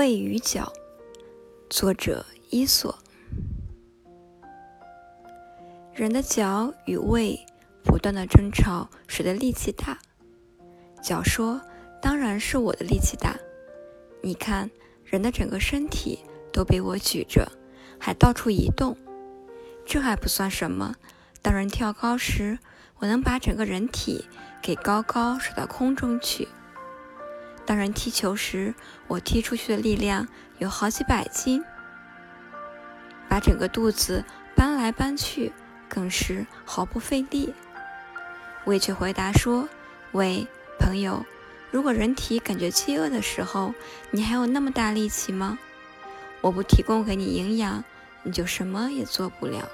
胃与脚，作者伊索。人的脚与胃不断的争吵，谁的力气大？脚说：“当然是我的力气大。你看，人的整个身体都被我举着，还到处移动。这还不算什么，当人跳高时，我能把整个人体给高高甩到空中去。”当人踢球时，我踢出去的力量有好几百斤，把整个肚子搬来搬去更是毫不费力。胃却回答说：“喂，朋友，如果人体感觉饥饿的时候，你还有那么大力气吗？我不提供给你营养，你就什么也做不了。”